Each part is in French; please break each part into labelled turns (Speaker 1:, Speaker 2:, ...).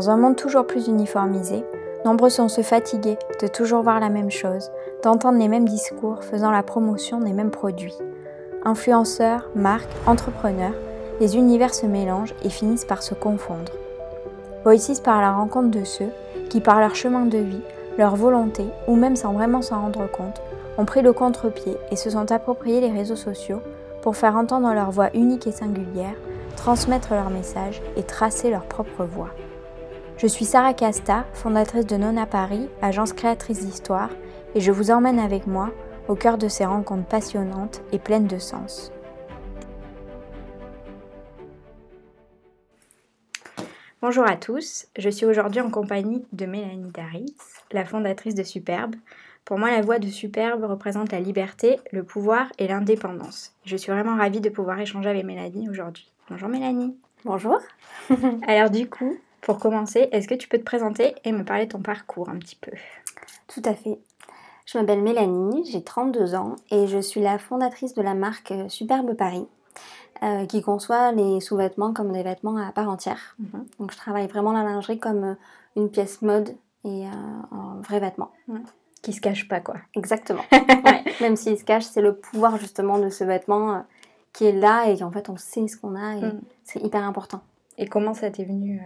Speaker 1: Dans un monde toujours plus uniformisé, nombreux sont se fatiguer de toujours voir la même chose, d'entendre les mêmes discours faisant la promotion des mêmes produits. Influenceurs, marques, entrepreneurs, les univers se mélangent et finissent par se confondre. Voices par la rencontre de ceux qui, par leur chemin de vie, leur volonté, ou même sans vraiment s'en rendre compte, ont pris le contre-pied et se sont appropriés les réseaux sociaux pour faire entendre leur voix unique et singulière, transmettre leur message et tracer leur propre voix. Je suis Sarah Casta, fondatrice de Nona Paris, agence créatrice d'histoire, et je vous emmène avec moi au cœur de ces rencontres passionnantes et pleines de sens. Bonjour à tous, je suis aujourd'hui en compagnie de Mélanie Daris, la fondatrice de Superbe. Pour moi, la voix de Superbe représente la liberté, le pouvoir et l'indépendance. Je suis vraiment ravie de pouvoir échanger avec Mélanie aujourd'hui. Bonjour Mélanie.
Speaker 2: Bonjour.
Speaker 1: Alors du coup, pour commencer, est-ce que tu peux te présenter et me parler de ton parcours un petit peu?
Speaker 2: Tout à fait. Je m'appelle Mélanie, j'ai 32 ans et je suis la fondatrice de la marque Superbe Paris. Euh, qui conçoit les sous-vêtements comme des vêtements à part entière. Mhm. Donc je travaille vraiment la lingerie comme euh, une pièce mode et euh, un vrai vêtement.
Speaker 1: Qui se cache pas quoi.
Speaker 2: Exactement. Même s'il se cache, c'est le pouvoir justement de ce vêtement qui est là et qu'en fait on sait ce qu'on a et mm. c'est hyper important.
Speaker 1: Et comment ça t'est venu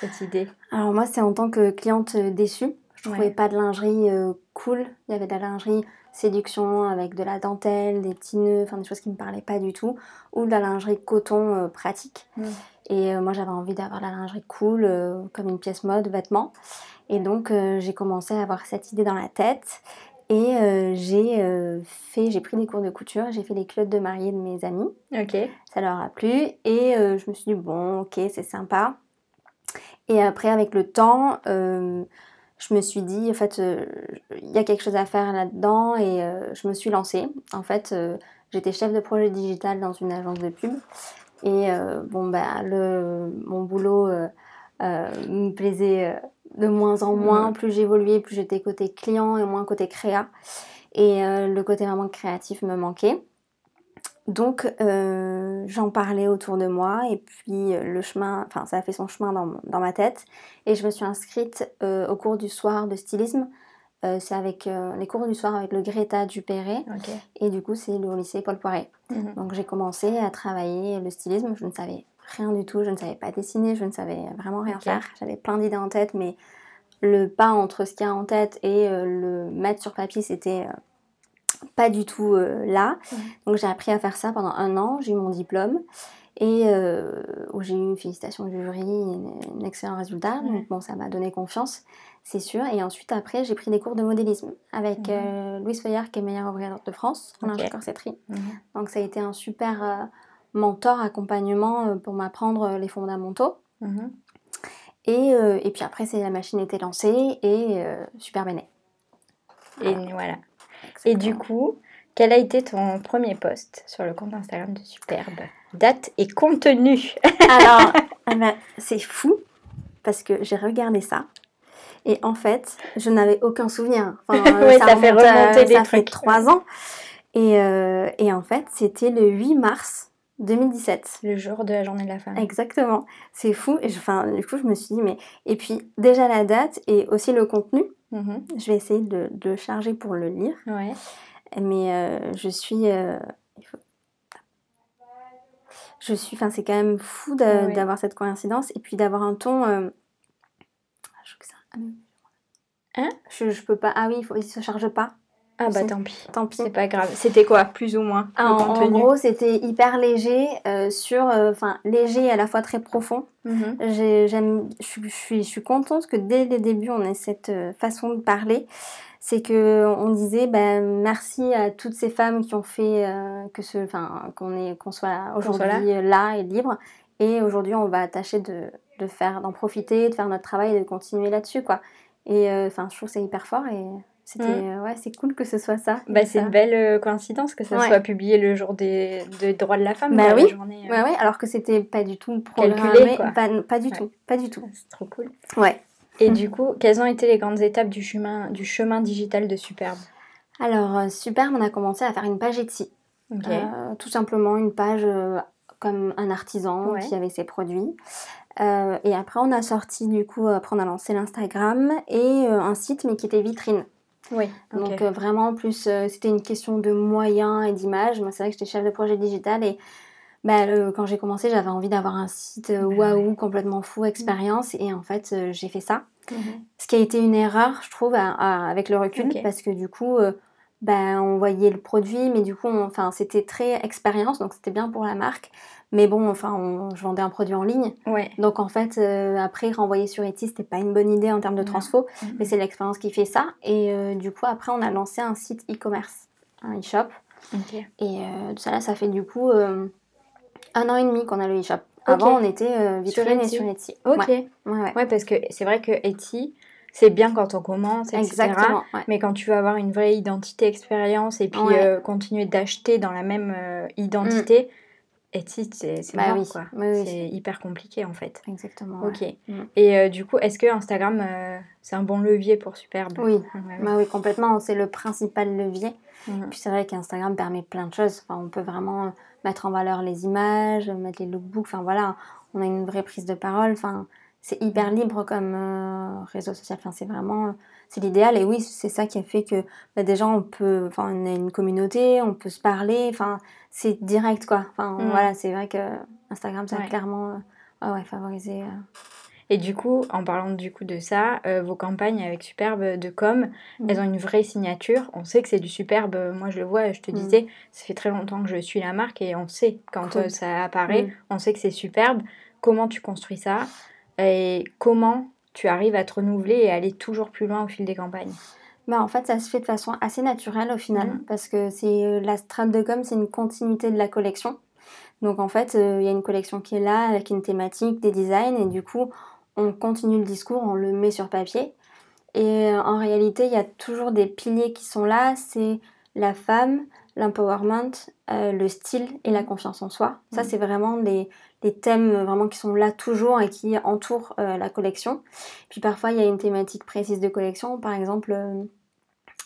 Speaker 1: cette idée
Speaker 2: Alors moi c'est en tant que cliente déçue. Je trouvais pas de lingerie cool. Il y avait de la lingerie séduction avec de la dentelle, des petits nœuds, enfin des choses qui me parlaient pas du tout, ou de la lingerie coton euh, pratique. Mm. Et euh, moi j'avais envie d'avoir la lingerie cool, euh, comme une pièce mode, vêtements. Et donc j'ai commencé à avoir cette idée dans la tête. Et j'ai fait, j'ai pris des cours de couture, j'ai fait les culottes de mariée de mes amis.
Speaker 1: Ok.
Speaker 2: Ça leur a plu. Et je me suis dit, bon, ok, c'est sympa. Et après, avec le temps, je me suis dit, en fait, euh, il y a quelque chose à faire là-dedans et euh, je me suis lancée. En fait, euh, j'étais chef de projet digital dans une agence de pub et bon, bah, le, mon boulot me plaisait de moins en moins. Plus j'évoluais, plus j'étais côté client et moins côté créa. Et le côté vraiment créatif me manquait. Donc euh, j'en parlais autour de moi et puis euh, le chemin, enfin ça a fait son chemin dans, ma tête et je me suis inscrite euh, au cours du soir de stylisme. c'est avec les cours du soir avec le Greta Dupéré et du coup c'est le lycée Paul Poiret. Mhm. Donc j'ai commencé à travailler le stylisme, je ne savais rien du tout, je ne savais pas dessiner, je ne savais vraiment rien faire. J'avais plein d'idées en tête mais le pas entre ce qu'il y a en tête et le mettre sur papier c'était pas du tout euh, là. Donc j'ai appris à faire ça pendant un an, j'ai eu mon diplôme et euh, où j'ai eu une félicitation du jury, un excellent résultat. Donc bon, ça m'a donné confiance, c'est sûr. Et ensuite, après, j'ai pris des cours de modélisme avec euh, Louise Feuillard, qui est meilleure ouvrière de France en okay. corsetterie. Donc ça a été un super mentor, accompagnement pour m'apprendre les fondamentaux. Et, et, puis après, la machine était lancée et super béné.
Speaker 1: Et voilà. Et du coup, quel a été ton premier post sur le compte Instagram de Superbe? Date et contenu
Speaker 2: Alors, eh ben, c'est fou parce que j'ai regardé ça et en fait, je n'avais aucun souvenir.
Speaker 1: Enfin, oui, ça, fait remonter des
Speaker 2: ça fait trois ans. Et, euh, et en fait, c'était le 8 mars 2017.
Speaker 1: Le jour de la journée de la femme.
Speaker 2: Exactement. C'est fou. Et enfin, du coup, je me suis dit, mais. Et puis, déjà la date et aussi le contenu. Mhm. Je vais essayer de, de, charger pour le lire.
Speaker 1: Ouais.
Speaker 2: Mais euh, je suis. Euh, je suis. Enfin, c'est quand même fou d'avoir cette coïncidence et puis d'avoir un ton. Euh, je que ça. Ah,
Speaker 1: hein?
Speaker 2: Je, je peux pas. Ah oui, il, faut, il se charge pas.
Speaker 1: Ah bah tant pis.
Speaker 2: Tant pis.
Speaker 1: C'est pas grave. C'était quoi, plus ou moins
Speaker 2: en, en, gros, c'était hyper léger, euh, sur, euh, enfin léger et à la fois très profond. Mhm. J'aime, je suis, je suis contente que dès les débuts on ait cette euh, façon de parler. C'est que on disait ben merci à toutes ces femmes qui ont fait que ce, enfin qu'on est, qu'on soit aujourd'hui là et libre. Et aujourd'hui, on va tâcher de, de faire, d'en profiter, de faire notre travail et de continuer là-dessus, quoi. Et enfin, je trouve c'est hyper fort et c'était mm. euh, ouais, c'est cool que ce soit ça.
Speaker 1: Bah, c'est une belle euh, coïncidence que ça soit publié le jour des, droits de la femme.
Speaker 2: Bah oui. Journée, euh, ouais, alors que c'était pas du tout programmé, Pas, pas, du tout, pas du tout.
Speaker 1: C'est trop cool.
Speaker 2: Ouais.
Speaker 1: Et du coup, quelles ont été les grandes étapes du chemin, du chemin digital de Superbe?
Speaker 2: Alors, Superbe, on a commencé à faire une page Etsy. tout simplement une page comme un artisan qui avait ses produits. et après, on a sorti, du coup, après, on a lancé l'Instagram et un site, mais qui était vitrine.
Speaker 1: Oui.
Speaker 2: Donc vraiment, plus, c'était une question de moyens et d'image. Moi, c'est vrai que j'étais chef de projet digital et bah, quand j'ai commencé, j'avais envie d'avoir un site bah waouh, complètement fou, expérience. Et en fait, j'ai fait ça. Mhm. Ce qui a été une erreur, je trouve, avec le recul, parce que du coup, ben, on voyait le produit, mais du coup, enfin, c'était très expérience, donc c'était bien pour la marque. Mais bon, enfin, je vendais un produit en ligne.
Speaker 1: Ouais.
Speaker 2: Donc en fait, euh, après, renvoyer sur Etsy, c'était pas une bonne idée en termes de transfo, mm-hmm. mais c'est l'expérience qui fait ça. Et euh, du coup, après, on a lancé un site e-commerce, un e-shop. Et euh, ça, là, ça fait du coup un an et demi qu'on a le e-shop. Avant, on était vitrine et sur Etsy.
Speaker 1: Ok. Ouais, ouais, parce que c'est vrai que Etsy, c'est bien quand on commence, etc. Exactement, Mais quand tu veux avoir une vraie identité expérience et puis continuer d'acheter dans la même identité. Etsy, c'est bah quoi. c'est hyper compliqué en fait.
Speaker 2: Exactement.
Speaker 1: Ok. Mm. Et euh, du coup, est-ce que Instagram, euh, c'est un bon levier pour Superbe?
Speaker 2: Oui. Bah oui, complètement. C'est le principal levier. Mm. Puis c'est vrai qu'Instagram permet plein de choses. Enfin, on peut vraiment mettre en valeur les images, mettre les lookbooks. Enfin voilà, on a une vraie prise de parole. Enfin, c'est hyper libre comme euh, réseau social. Enfin, c'est vraiment c'est l'idéal. Et oui, c'est ça qui a fait que bah, déjà on peut, enfin, on a une communauté, on peut se parler. Enfin, c'est direct quoi. Enfin, mm. voilà, c'est vrai que Instagram, ça a clairement euh, ouais, favorisé. Euh.
Speaker 1: Et du coup, en parlant du coup de ça, euh, vos campagnes avec Superbe de com, mm. elles ont une vraie signature. On sait que c'est du Superbe. Moi, je le vois. Je te mm. disais, ça fait très longtemps que je suis la marque et on sait quand ça apparaît, on sait que c'est Superbe. Comment tu construis ça? Et comment tu arrives à te renouveler et aller toujours plus loin au fil des campagnes?
Speaker 2: Bah, en fait, ça se fait de façon assez naturelle au final, mmh. parce que c'est euh, la strate de com, c'est une continuité de la collection. Donc en fait, euh, il y a une collection qui est là avec une thématique, des designs, et du coup, on continue le discours, on le met sur papier. Et euh, en réalité, il y a toujours des piliers qui sont là, c'est la femme, l'empowerment, le style et la confiance en soi. Ça, mmh. c'est vraiment les, des thèmes vraiment qui sont là toujours et qui entourent euh, la collection. Puis parfois il y a une thématique précise de collection, par exemple euh,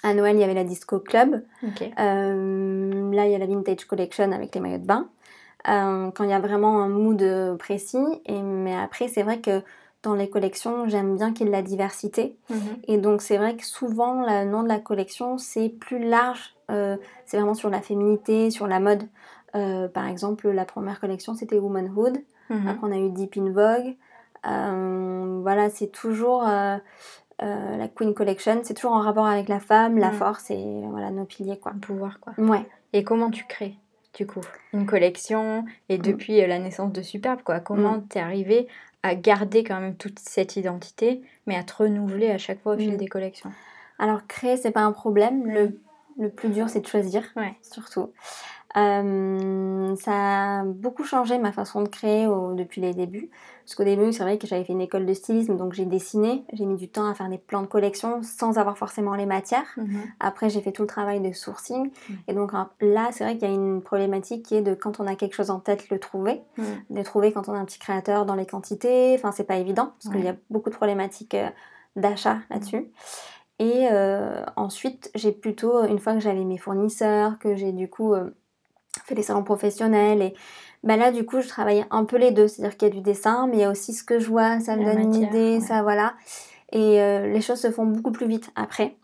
Speaker 2: à Noël il y avait la Disco Club, euh, là il y a la Vintage Collection avec les maillots de bain. quand il y a vraiment un mood précis, et, mais après c'est vrai que dans les collections, j'aime bien qu'il y ait de la diversité. Mhm. Et donc, c'est vrai que souvent, le nom de la collection, c'est plus large. C'est vraiment sur la féminité, sur la mode. Euh, par exemple, la première collection, c'était Womanhood. Mhm. Après, on a eu Deep in Vogue. Euh, voilà, c'est toujours euh, la Queen Collection. C'est toujours en rapport avec la femme, la mhm. force et voilà, nos piliers, quoi.
Speaker 1: Le pouvoir, quoi.
Speaker 2: Ouais.
Speaker 1: Et comment tu crées du coup une collection et mm. depuis la naissance de Superbe quoi? Comment mm. t'es arrivé à garder quand même toute cette identité mais à te renouveler à chaque fois au fil mm. des collections?
Speaker 2: Alors créer c'est pas un problème le, le plus dur c'est de choisir
Speaker 1: ouais.
Speaker 2: surtout euh, ça a beaucoup changé ma façon de créer depuis les débuts. Parce qu'au début, c'est vrai que j'avais fait une école de stylisme, donc j'ai dessiné. J'ai mis du temps à faire des plans de collection sans avoir forcément les matières. Mhm. Après, j'ai fait tout le travail de sourcing. Et donc là, c'est vrai qu'il y a une problématique qui est de quand on a quelque chose en tête, le trouver. Mhm. De trouver quand on a un petit créateur dans les quantités. Enfin, c'est pas évident, parce qu'il y a beaucoup de problématiques euh, d'achat là-dessus. Et euh, ensuite, j'ai plutôt, une fois que j'avais mes fournisseurs, que j'ai du coup fait des salons professionnels et bah là du coup je travaillais un peu les deux, c'est-à-dire qu'il y a du dessin mais il y a aussi ce que je vois, ça me donne une idée, ça voilà. Et euh, les choses se font beaucoup plus vite après.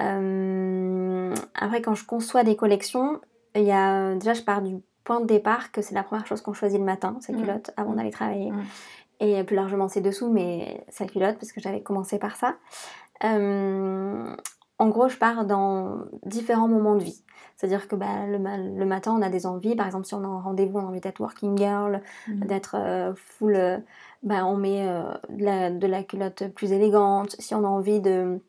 Speaker 2: Euh, après quand je conçois des collections, il y a déjà je pars du point de départ que c'est la première chose qu'on choisit le matin, sa mmh. culotte, avant d'aller travailler. Mmh. Et plus largement ses dessous, mais sa culotte, parce que j'avais commencé par ça. Euh, en gros, je pars dans différents moments de vie. C'est-à-dire que bah, le, le, matin, on a des envies. Par exemple, si on a un rendez-vous, on a envie d'être working girl, mmh. d'être euh, full. Euh, bah, on met de, la, culotte plus élégante. Si on a envie de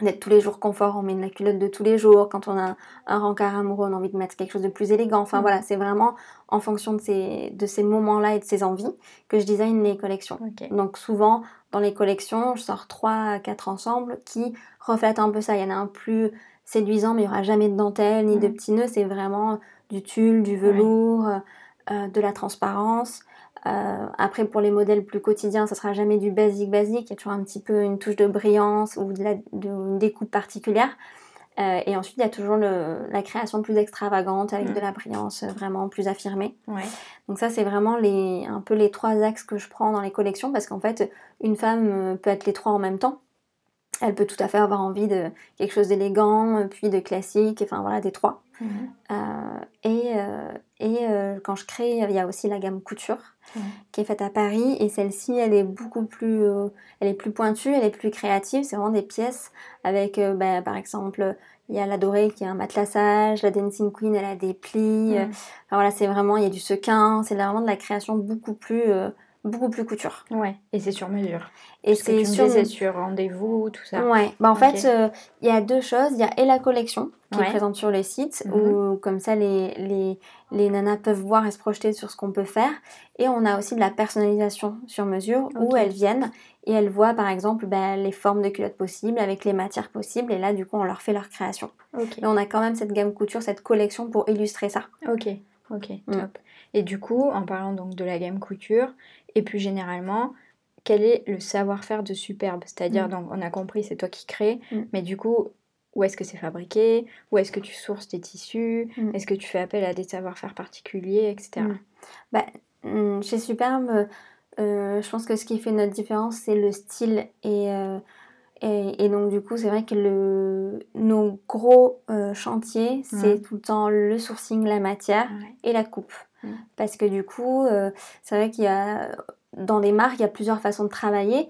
Speaker 2: d'être tous les jours confort, on met de la culotte de tous les jours. Quand on a un rencard amoureux, on a envie de mettre quelque chose de plus élégant. Enfin mmh. voilà, c'est vraiment en fonction de ces, de ces moments-là et de ces envies que je design les collections. Donc souvent, dans les collections, je sors 3 à 4 ensembles qui reflètent un peu ça. Il y en a un plus séduisant, mais il n'y aura jamais de dentelle ni de petits nœuds. C'est vraiment du tulle, du velours, euh, euh, de la transparence. Euh, après, pour les modèles plus quotidiens, ça sera jamais du basique basique. Il y a toujours un petit peu une touche de brillance ou de, la, de une découpe particulière. Euh, et ensuite, il y a toujours le, la création plus extravagante avec
Speaker 1: Mm.
Speaker 2: de la brillance euh, vraiment plus affirmée.
Speaker 1: Ouais.
Speaker 2: Donc ça, c'est vraiment les, un peu les trois axes que je prends dans les collections parce qu'en fait, une femme euh, peut être les trois en même temps. Elle peut tout à fait avoir envie de quelque chose d'élégant, puis de classique, enfin voilà, des trois. Euh, et euh, et euh, quand je crée, il y a aussi la gamme couture qui est faite à Paris et celle-ci, elle est beaucoup plus, elle est plus pointue, elle est plus créative. C'est vraiment des pièces avec, bah, par exemple, il y a la dorée qui a un matelassage, la Dancing Queen, elle a des plis.
Speaker 1: Mhm.
Speaker 2: enfin, voilà, c'est vraiment, il y a du sequin, c'est vraiment de la création beaucoup plus, beaucoup plus couture.
Speaker 1: Ouais. Et c'est sur mesure.
Speaker 2: Et
Speaker 1: me
Speaker 2: sur
Speaker 1: sur rendez-vous, tout ça.
Speaker 2: Ouais, bah en fait, euh, il y a deux choses. Il y a et la collection qui
Speaker 1: Ouais.
Speaker 2: est présente sur le site,
Speaker 1: Mhm.
Speaker 2: où comme ça les, les, les nanas peuvent voir et se projeter sur ce qu'on peut faire. Et on a aussi de la personnalisation sur mesure, où elles viennent et elles voient par exemple bah, les formes de culottes possibles, avec les matières possibles. Et là, du coup, on leur fait leur création.
Speaker 1: Ok.
Speaker 2: Et on a quand même cette gamme couture, cette collection pour illustrer ça.
Speaker 1: Ok. Ok.
Speaker 2: Mm.
Speaker 1: Top. Et du coup, en parlant donc de la gamme couture, et plus généralement, quel est le savoir-faire de Superbe? C'est-à-dire,
Speaker 2: Mm.
Speaker 1: donc, on a compris, c'est toi qui crée,
Speaker 2: Mm.
Speaker 1: mais du coup, où est-ce que c'est fabriqué? Où est-ce que tu sources tes tissus?
Speaker 2: Mm.
Speaker 1: Est-ce que tu fais appel à des savoir-faire particuliers, etc.
Speaker 2: Mm. Bah, chez Superbe, euh, je pense que ce qui fait notre différence, c'est le style. Et, euh, et, et donc, du coup, c'est vrai que le, nos gros euh, chantiers, c'est tout le temps le sourcing, la matière
Speaker 1: Ouais.
Speaker 2: et la coupe.
Speaker 1: Mhm.
Speaker 2: Parce que du coup, euh, c'est vrai qu'il y a, dans les marques, il y a plusieurs façons de travailler.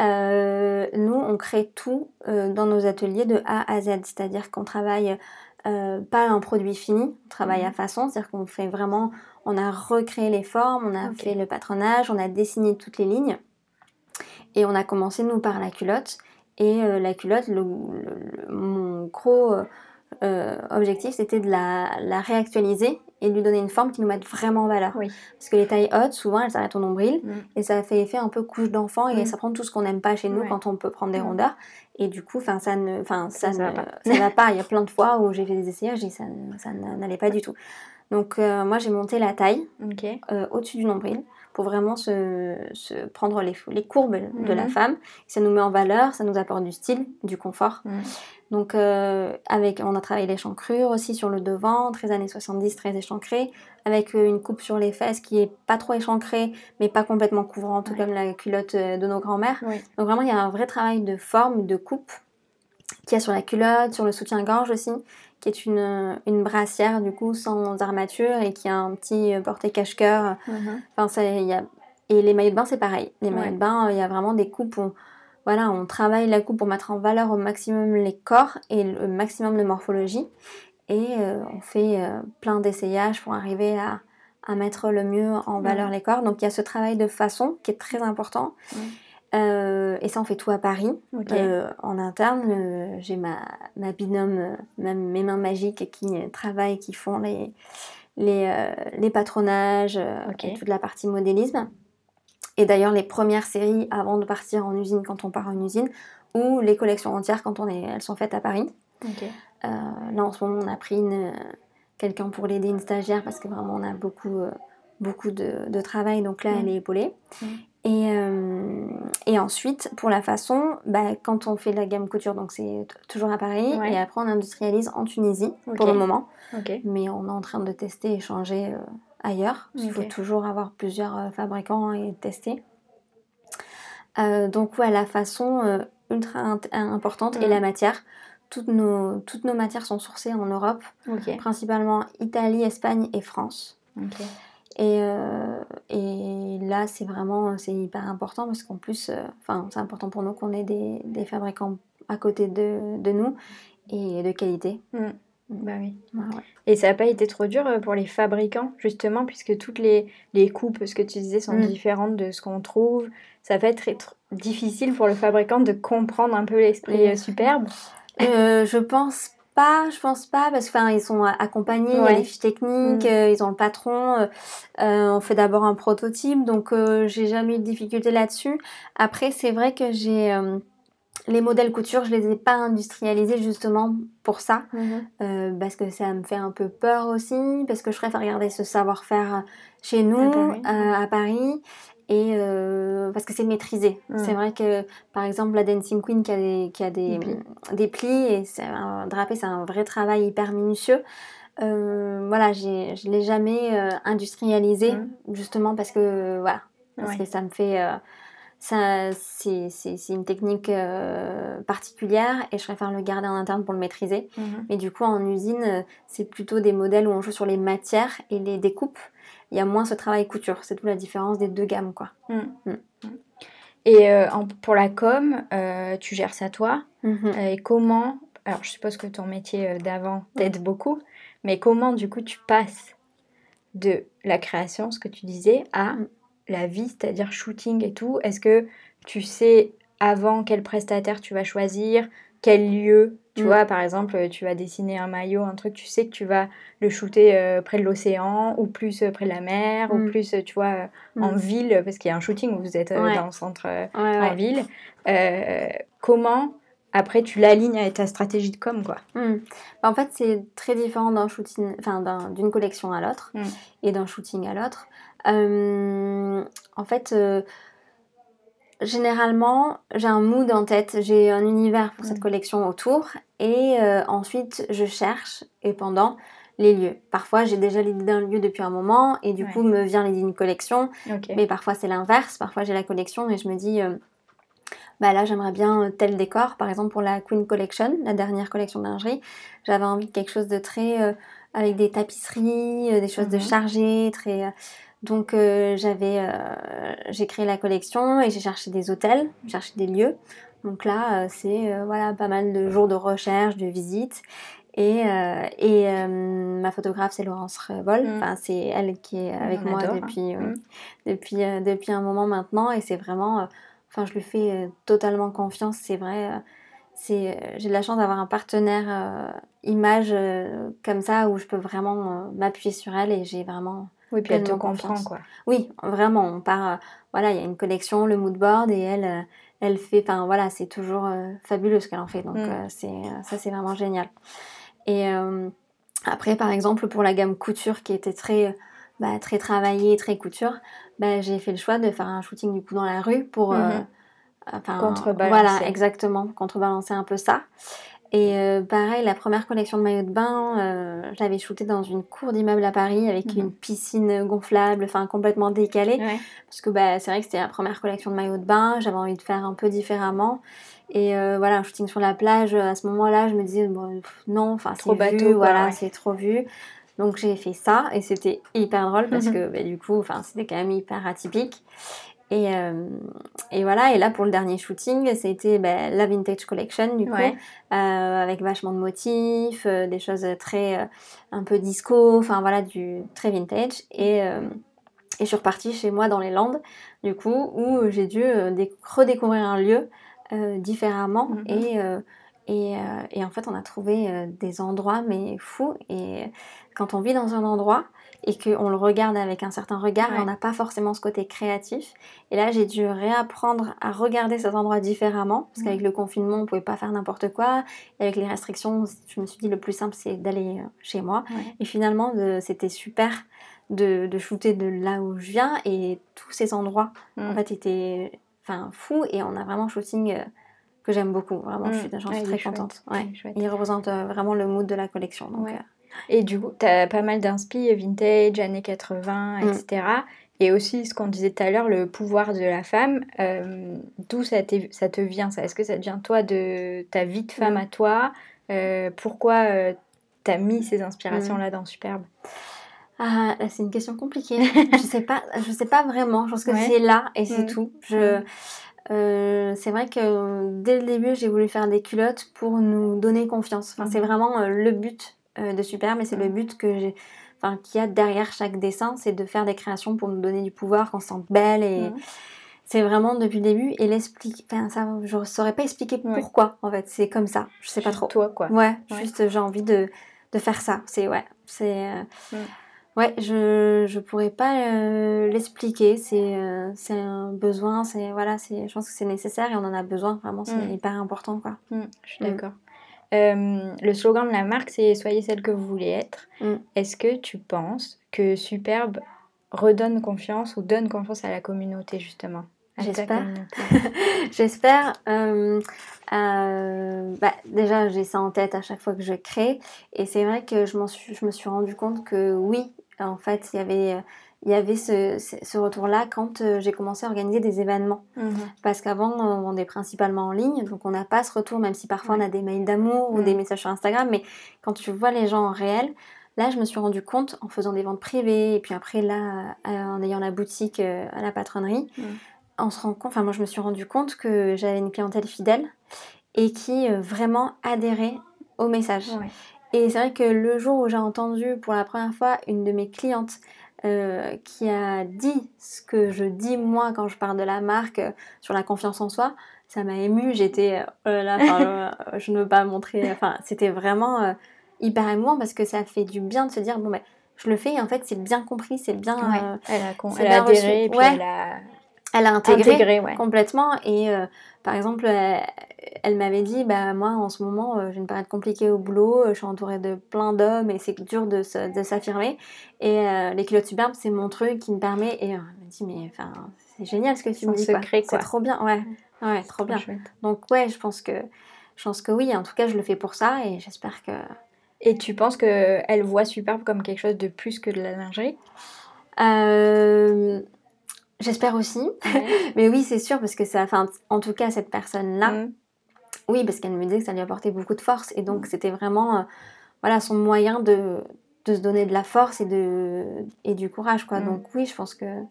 Speaker 2: Euh, nous, on crée tout euh, dans nos ateliers de A à Z, c'est-à-dire qu'on travaille euh, pas un produit fini, on travaille à
Speaker 1: Mhm.
Speaker 2: façon, c'est-à-dire qu'on fait vraiment, on a recréé les formes, on a fait le patronage, on a dessiné toutes les lignes, et on a commencé nous par la culotte. Et la culotte, le, le- le- mon gros euh, objectif, c'était de la, la réactualiser et de lui donner une forme qui nous mette vraiment en valeur.
Speaker 1: Oui.
Speaker 2: Parce que les tailles hautes, souvent, elles s'arrêtent au nombril
Speaker 1: Mm.
Speaker 2: et ça fait effet un peu couche d'enfant et
Speaker 1: Mm.
Speaker 2: ça prend tout ce qu'on n'aime pas chez nous
Speaker 1: Ouais.
Speaker 2: quand on peut prendre des
Speaker 1: Mm.
Speaker 2: rondeurs. Et du coup, enfin, ça ne, enfin, ça,
Speaker 1: Ça,
Speaker 2: ne-
Speaker 1: va pas.
Speaker 2: ça va pas. Il y a plein de fois où j'ai fait des essayages et ça, ça n'allait pas du tout. Donc, euh, moi, j'ai monté la taille
Speaker 1: Ok.
Speaker 2: euh, au-dessus du nombril pour vraiment se, se prendre les, les courbes de la femme. Ça nous met en valeur, ça nous apporte du style, du confort. Donc, euh, avec, on a travaillé l'échancrure aussi sur le devant, très années 70, très échancré, avec euh, une coupe sur les fesses qui est pas trop échancrée, mais pas complètement couvrante, tout
Speaker 1: Ouais.
Speaker 2: comme la culotte euh, de nos grands-mères. Donc, vraiment, il y a un vrai travail de forme, de coupe, qu'il y a sur la culotte, sur le soutien-gorge aussi, qui est une, une brassière, du coup, sans armature et qui a un petit euh, porté-cache-cœur
Speaker 1: Mhm.
Speaker 2: Enfin, ça, il y a... Et les maillots de bain, c'est pareil. Les
Speaker 1: Ouais.
Speaker 2: maillots de bain, il y a vraiment des coupes où voilà, on travaille la coupe pour mettre en valeur au maximum les corps et le maximum de morphologie. Et euh, on fait euh, plein d'essayages pour arriver à, à mettre le mieux en valeur les corps. Donc il y a ce travail de façon qui est très important. Euh, et ça, on fait tout à Paris. Euh, en interne, euh, j'ai ma, ma binôme, mes mains magiques qui travaillent, qui font les, les, les patronages et toute la partie modélisme. Et d'ailleurs, les premières séries avant de partir en usine, quand on part en usine, ou les collections entières quand on est, elles sont faites à Paris. Euh, là, en ce moment, on a pris une, quelqu'un pour l'aider, une stagiaire, parce que vraiment, on a beaucoup, euh, beaucoup de, de travail. Donc là,
Speaker 1: Mm.
Speaker 2: elle est épaulée.
Speaker 1: Mm.
Speaker 2: Et, euh, et ensuite, pour la façon, bah, quand on fait de la gamme couture, donc c'est toujours à Paris,
Speaker 1: Ouais.
Speaker 2: et après on industrialise en Tunisie pour le moment,
Speaker 1: Ok.
Speaker 2: mais on est en train de tester et changer ailleurs. Il faut toujours avoir plusieurs euh, fabricants et tester. Euh, donc ouais, la façon euh, ultra importante et
Speaker 1: Mm.
Speaker 2: la matière. Toutes nos, toutes nos matières sont sourcées en Europe, principalement Italie, Espagne et France. Et, euh, et là, c'est vraiment c'est hyper important parce qu'en plus, euh, c'est important pour nous qu'on ait des, des fabricants à côté de, de nous et de qualité.
Speaker 1: Mm. Bah oui.
Speaker 2: Ouais, ouais.
Speaker 1: Et ça n'a pas été trop dur euh, pour les fabricants, justement, puisque toutes les, les coupes, ce que tu disais, sont
Speaker 2: Mm.
Speaker 1: différentes de ce qu'on trouve. Ça va être difficile pour le fabricant de comprendre un peu l'esprit euh, superbe.
Speaker 2: Euh, je pense pas, je pense pas, parce qu'ils sont accompagnés, il y a les fiches techniques,
Speaker 1: Mm.
Speaker 2: euh, ils ont le patron. euh, euh, on fait d'abord un prototype, donc euh, j'ai jamais eu de difficulté là-dessus. Après, c'est vrai que j'ai euh, les modèles couture, je les ai pas industrialisés justement pour ça. Euh, parce que ça me fait un peu peur aussi, parce que je préfère garder ce savoir-faire chez nous,
Speaker 1: À Paris.
Speaker 2: euh, à Paris. et euh, parce que c'est maîtrisé.
Speaker 1: Mm.
Speaker 2: C'est vrai que par exemple la Dancing Queen qui a des, qui a des,
Speaker 1: Des plis.
Speaker 2: des plis et c'est un drapé, c'est un vrai travail hyper minutieux. Euh, voilà, je l'ai jamais euh, industrialisé
Speaker 1: Mm.
Speaker 2: justement parce que voilà, parce
Speaker 1: Ouais.
Speaker 2: que ça me fait euh, c'est c'est- c'est une technique euh, particulière et je préfère le garder en interne pour le maîtriser.
Speaker 1: Mhm.
Speaker 2: Mais du coup, en usine, c'est plutôt des modèles où on joue sur les matières et les découpes. Il y a moins ce travail couture. C'est toute la différence des deux gammes, quoi.
Speaker 1: Mm.
Speaker 2: Mm.
Speaker 1: Et euh, en- pour la com, euh, tu gères ça toi?
Speaker 2: Mhm.
Speaker 1: Et comment, alors je suppose que ton métier d'avant t'aide beaucoup, mais comment du coup tu passes de la création, ce que tu disais, à
Speaker 2: Mm.
Speaker 1: La vie, c'est-à-dire shooting et tout Est-ce que tu sais avant quel prestataire tu vas choisir, quel lieu tu
Speaker 2: Mm.
Speaker 1: vois, par exemple, tu vas dessiner un maillot, un truc, tu sais que tu vas le shooter euh, près de l'océan, ou plus euh, près de la mer, ou
Speaker 2: Mm.
Speaker 1: plus, euh, tu vois, euh, en
Speaker 2: Mm.
Speaker 1: ville, parce qu'il y a un shooting où vous êtes
Speaker 2: Ouais.
Speaker 1: dans le centre
Speaker 2: Ouais,
Speaker 1: en
Speaker 2: ouais.
Speaker 1: ville. Comment après tu l'alignes avec ta stratégie de com quoi
Speaker 2: Mm. Bah, En fait, c'est très différent d'un shooting, enfin d'un- d'une collection à l'autre
Speaker 1: Mm.
Speaker 2: et d'un shooting à l'autre. Euh, en fait, euh, généralement, j'ai un mood en tête, j'ai un univers pour cette
Speaker 1: Mm.
Speaker 2: collection autour et euh, ensuite je cherche et pendant les lieux. Parfois, j'ai déjà l'idée d'un lieu depuis un moment et du
Speaker 1: Ouais.
Speaker 2: coup me vient l'idée d'une collection. Mais parfois c'est l'inverse, parfois j'ai la collection et je me dis, euh, bah là j'aimerais bien euh, tel décor, par exemple pour la Queen Collection, la dernière collection de lingerie, j'avais envie de quelque chose de très, euh, avec des tapisseries, euh, des choses de
Speaker 1: Mhm.
Speaker 2: chargées, très... donc j'avais, j'ai créé la collection et j'ai cherché des hôtels, j'ai cherché des lieux. Donc là c'est voilà pas mal de jours de recherche, de visites. Et, euh, et euh, ma photographe c'est Laurence Revol,
Speaker 1: Mm.
Speaker 2: enfin c'est elle qui est avec
Speaker 1: On
Speaker 2: moi
Speaker 1: adore, hein.
Speaker 2: depuis, euh,
Speaker 1: Mm.
Speaker 2: depuis, euh, depuis un moment maintenant et c'est vraiment, enfin je lui fais euh, totalement confiance, c'est vrai, euh, c'est, euh, j'ai de la chance d'avoir un partenaire euh, image euh, comme ça où je peux vraiment euh, m'appuyer sur elle et j'ai vraiment,
Speaker 1: Oui, puis elle te comprend quoi.
Speaker 2: oui vraiment, on part, voilà il y a une collection, le mood board et elle, elle fait, enfin voilà c'est toujours fabuleux ce qu'elle en fait donc
Speaker 1: Mm.
Speaker 2: c'est, ça c'est vraiment génial. Et après, par exemple, pour la gamme couture qui était très, bah, très travaillée, très couture, bah, j'ai fait le choix de faire un shooting du coup dans la rue pour.
Speaker 1: Mhm.
Speaker 2: enfin,
Speaker 1: Contrebalancer.
Speaker 2: Voilà, exactement, contrebalancer un peu ça. Et euh, pareil, la première collection de maillots de bain, euh, je l'avais shooté dans une cour d'immeuble à Paris avec
Speaker 1: Mhm.
Speaker 2: une piscine gonflable, enfin complètement décalée.
Speaker 1: Ouais.
Speaker 2: Parce que bah, c'est vrai que c'était la première collection de maillots de bain, j'avais envie de faire un peu différemment. Et euh, voilà, un shooting sur la plage, à ce moment-là, je me disais, bon, pff, non, enfin,
Speaker 1: Trop
Speaker 2: c'est
Speaker 1: bateau,
Speaker 2: vu,
Speaker 1: quoi,
Speaker 2: voilà,
Speaker 1: ouais.
Speaker 2: c'est trop vu. Donc j'ai fait ça et c'était hyper drôle parce
Speaker 1: Mhm.
Speaker 2: que bah, du coup, enfin, c'était quand même hyper atypique. Et, euh, et voilà, et là pour le dernier shooting, c'était bah, la Vintage Collection du coup,
Speaker 1: Ouais.
Speaker 2: euh, avec vachement de motifs, euh, des choses très un peu disco, enfin voilà, du très vintage. Et, et je suis repartie chez moi dans les Landes, du coup, où j'ai dû dé- redécouvrir un lieu différemment.
Speaker 1: Mhm.
Speaker 2: Et, et, euh, et en fait, on a trouvé euh, des endroits, mais fous. Et quand on vit dans un endroit et qu'on le regarde avec un certain regard,
Speaker 1: Ouais.
Speaker 2: on n'a pas forcément ce côté créatif. Et là, j'ai dû réapprendre à regarder cet endroit différemment, parce qu'avec le confinement, on pouvait pas faire n'importe quoi. Et avec les restrictions, je me suis dit le plus simple, c'est d'aller euh, chez moi.
Speaker 1: Ouais.
Speaker 2: Et finalement, c'était super de, de shooter de là où je viens et tous ces endroits en
Speaker 1: Mm.
Speaker 2: fait étaient enfin fous et on a vraiment shooting euh, que j'aime beaucoup vraiment je
Speaker 1: Mm.
Speaker 2: suis, j'en
Speaker 1: Ouais, il
Speaker 2: très contente
Speaker 1: Il
Speaker 2: ouais. il représente euh, vraiment le mood de la collection donc
Speaker 1: Ouais.
Speaker 2: euh,
Speaker 1: Et du coup, tu as pas mal d'inspi vintage, années 80,
Speaker 2: Mm.
Speaker 1: etc. Et aussi, ce qu'on disait tout à l'heure, le pouvoir de la femme. euh, D'où ça, ça te vient ça? Est-ce que ça te vient, toi, de ta vie de femme
Speaker 2: Mm.
Speaker 1: à toi? Euh, Pourquoi tu as mis ces inspirations-là dans Superbe?
Speaker 2: Ah, c'est une question compliquée je sais pas je sais pas vraiment je pense que c'est là et c'est
Speaker 1: Mm.
Speaker 2: tout je
Speaker 1: Mm.
Speaker 2: Euh, c'est vrai que dès le début j'ai voulu faire des culottes pour nous donner confiance enfin, c'est
Speaker 1: Mhm.
Speaker 2: vraiment euh, le but euh, de Superbe et c'est le
Speaker 1: Mm.
Speaker 2: but que j'ai enfin qu'il y a derrière chaque dessin c'est de faire des créations pour nous donner du pouvoir qu'on se sente belle et
Speaker 1: Mm.
Speaker 2: C'est vraiment depuis le début et l'explique. Enfin, ça, je saurais pas expliquer
Speaker 1: Ouais.
Speaker 2: pourquoi en fait. C'est comme ça. Je sais pas trop.
Speaker 1: Toi, quoi.
Speaker 2: Ouais,
Speaker 1: Ouais.
Speaker 2: juste j'ai envie de, de faire ça. C'est ouais, c'est euh. Ouais. Je je pourrais pas euh, l'expliquer. C'est euh, c'est un besoin. C'est voilà. C'est je pense que c'est nécessaire et on en a besoin. Vraiment, c'est
Speaker 1: Mm.
Speaker 2: hyper important quoi.
Speaker 1: Mm, je suis
Speaker 2: Mm.
Speaker 1: d'accord. Euh, le slogan de la marque, c'est Soyez celle que vous voulez être. Est-ce que tu penses que Superbe redonne confiance ou donne confiance à la communauté justement?
Speaker 2: J'espère. J'espère. Euh, euh, bah, déjà, j'ai ça en tête à chaque fois que je crée. Et c'est vrai que je, suis, je me suis rendu compte que oui, en fait, il y avait, il y avait ce, ce retour-là quand euh, j'ai commencé à organiser des événements. Mhm. Parce qu'avant, on vendait principalement en ligne, donc on n'a pas ce retour, même si parfois on a des mails d'amour ou des messages sur Instagram. Mais quand tu vois les gens en réel, Là, je me suis rendu compte en faisant des ventes privées et puis après là, en ayant la boutique à la patronnerie, on se rend compte, enfin moi je me suis rendu compte que j'avais une clientèle fidèle et qui euh, vraiment adhérait au message. Et c'est vrai que le jour où j'ai entendu pour la première fois une de mes clientes euh, qui a dit ce que je dis moi quand je parle de la marque euh, sur la confiance en soi, ça m'a émue. J'étais, oh là, je ne veux pas montrer. Enfin, c'était vraiment hyper émouvant parce que ça fait du bien de se dire bon ben je le fais et en fait c'est bien compris, c'est bien.
Speaker 1: elle a, elle a adhéré et puis elle a
Speaker 2: elle a intégré, complètement. Et euh, par exemple, elle, m'avait dit, bah moi en ce moment, euh, je vais me paraître compliquée au boulot, je suis entourée de plein d'hommes et c'est dur de, s'affirmer. Et euh, les culottes superbes, c'est mon truc qui me permet. Et elle m'a dit, mais enfin, c'est génial ce que tu me dis. C'est trop bien, ouais, ouais, trop, bien. Donc ouais, je pense que, je pense que oui. En tout cas, je le fais pour ça et j'espère que.
Speaker 1: Et tu penses que elle voit superbe comme quelque chose de plus que de la lingerie?
Speaker 2: Euh, J'espère aussi. Mais oui, c'est sûr, parce que ça, enfin, en tout cas, cette personne-là, mm. oui, parce qu'elle me disait que ça lui apportait beaucoup de force. Et donc, mm. c'était vraiment euh, voilà, son moyen de, de, se donner de la force et, de, et du courage. Quoi. Mm. Donc, oui, je pense que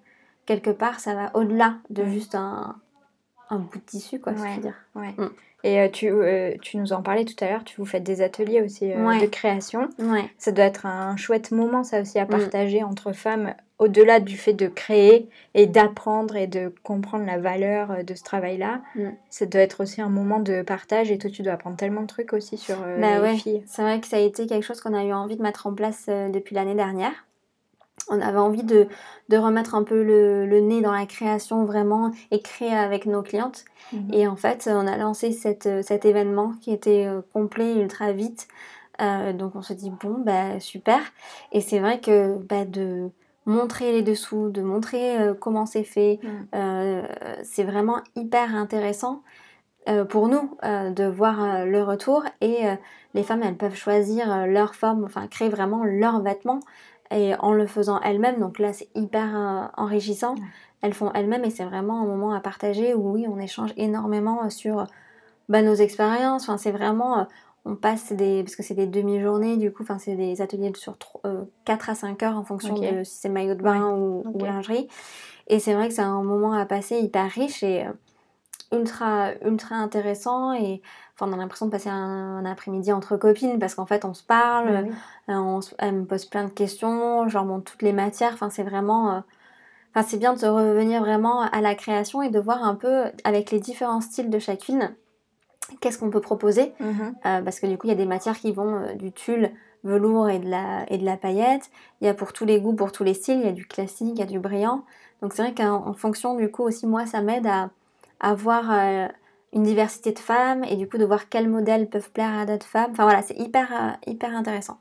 Speaker 2: quelque part, ça va au-delà de juste un, un bout de tissu, quoi,
Speaker 1: ouais. dire. Ouais. Et euh, tu, euh, tu, nous en parlais tout à l'heure, tu vous faites des ateliers aussi de création.
Speaker 2: Ouais.
Speaker 1: Ça doit être un chouette moment, ça aussi, à partager entre femmes au-delà du fait de créer et d'apprendre et de comprendre la valeur euh, de ce travail-là, mm. ça doit être aussi un moment de partage et toi tu dois apprendre tellement de trucs aussi sur euh, bah les filles.
Speaker 2: C'est vrai que ça a été quelque chose qu'on a eu envie de mettre en place euh, depuis l'année dernière. On avait envie de, de remettre un peu le, le, nez dans la création vraiment et créer avec nos clientes. Mm-hmm. Et en fait, on a lancé cette, cet événement qui était complet ultra vite. donc on se dit bon bah super. Et c'est vrai que bah, de montrer les dessous, de montrer euh, comment c'est fait. Euh, c'est vraiment hyper intéressant euh, pour nous de voir le retour et les femmes elles peuvent choisir leur forme, enfin créer vraiment leur vêtement et en le faisant elles-mêmes. Donc là c'est hyper enrichissant. Elles font elles-mêmes et c'est vraiment un moment à partager où oui on échange énormément sur bah, nos expériences. Enfin c'est vraiment on passe des parce que c'est des demi-journées du coup enfin c'est des ateliers sur 4 euh, à 5 heures en fonction de si c'est maillot de bain ou, lingerie et c'est vrai que c'est un moment à passer hyper riche et euh, ultra ultra intéressant et enfin on a l'impression de passer un, après-midi entre copines parce qu'en fait on se parle euh, elle me pose plein de questions leur montre toutes les matières enfin c'est vraiment enfin c'est bien de se revenir vraiment à la création et de voir un peu avec les différents styles de chacune qu'est-ce qu'on peut proposer mhm. euh, Parce que du coup, il y a des matières qui vont euh, du tulle, velours et de, la, et de la paillette. Il y a pour tous les goûts, pour tous les styles. Il y a du classique, il y a du brillant. Donc c'est vrai qu'en fonction, du coup, aussi, moi, ça m'aide à, avoir euh, une diversité de femmes et du coup, de voir quels modèles peuvent plaire à d'autres femmes. Enfin voilà, c'est hyper, hyper intéressant.